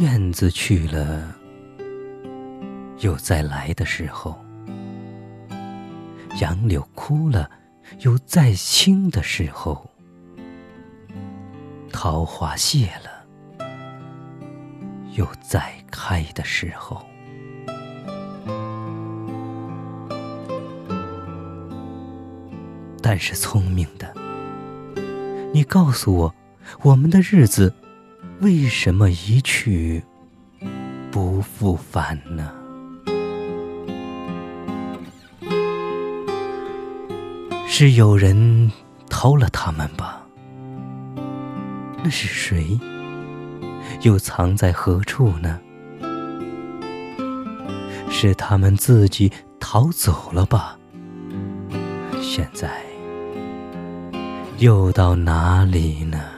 燕子去了，有再来的时候；杨柳枯了，有再青的时候；桃花谢了，有再开的时候。但是聪明的，你告诉我，我们的日子。为什么一去不复返呢？是有人偷了他们吧？那是谁？又藏在何处呢？是他们自己逃走了吧？现在又到哪里呢？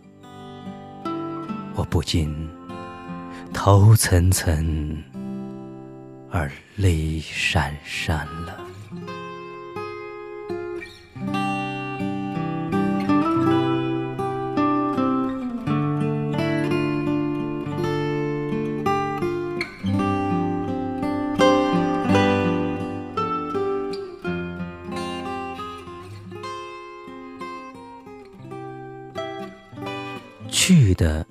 我不禁头涔涔而泪潸潸了。去的。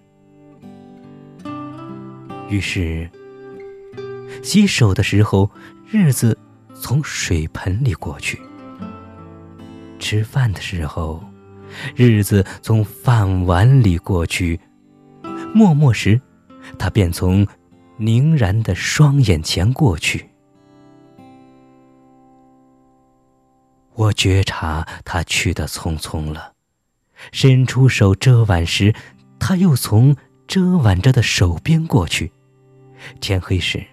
于是，洗手的时候，日子从水盆里过去；吃饭的时候，日子从饭碗里过去；默默时，他便从凝然的双眼前过去。我觉察他去的匆匆了，伸出手遮挽时，他又从遮挽着的手边过去。天黑时，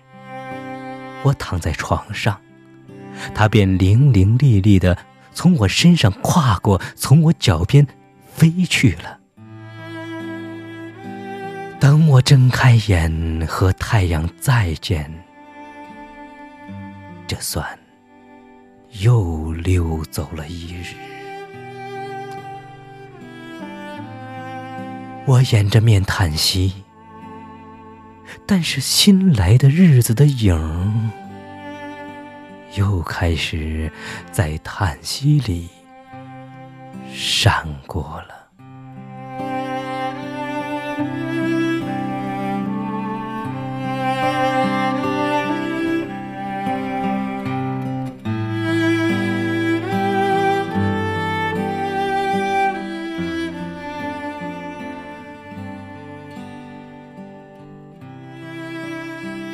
我躺在床上，他便伶伶俐俐的从我身上跨过，从我脚边飞去了。等我睁开眼和太阳再见，这算又溜走了一日。我掩着面叹息。但是新来的日子的影儿，又开始在叹息里闪过了。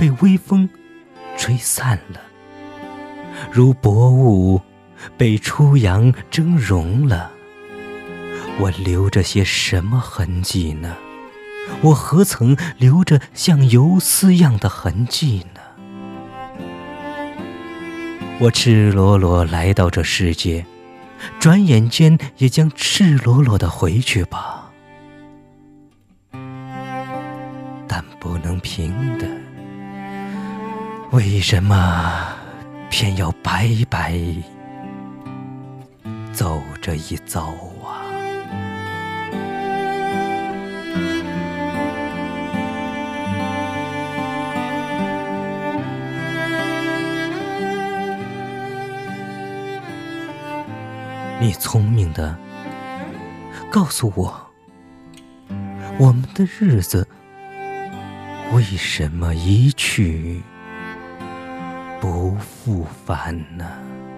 被微风吹散了，如薄雾被初阳蒸融了。我留着些什么痕迹呢？我何曾留着像游丝样的痕迹呢？我赤裸裸来到这世界，转眼间也将赤裸裸的回去吧。为什么偏要白白走这一遭啊？你聪明的，告诉我，我们的日子为什么一去不复返呢？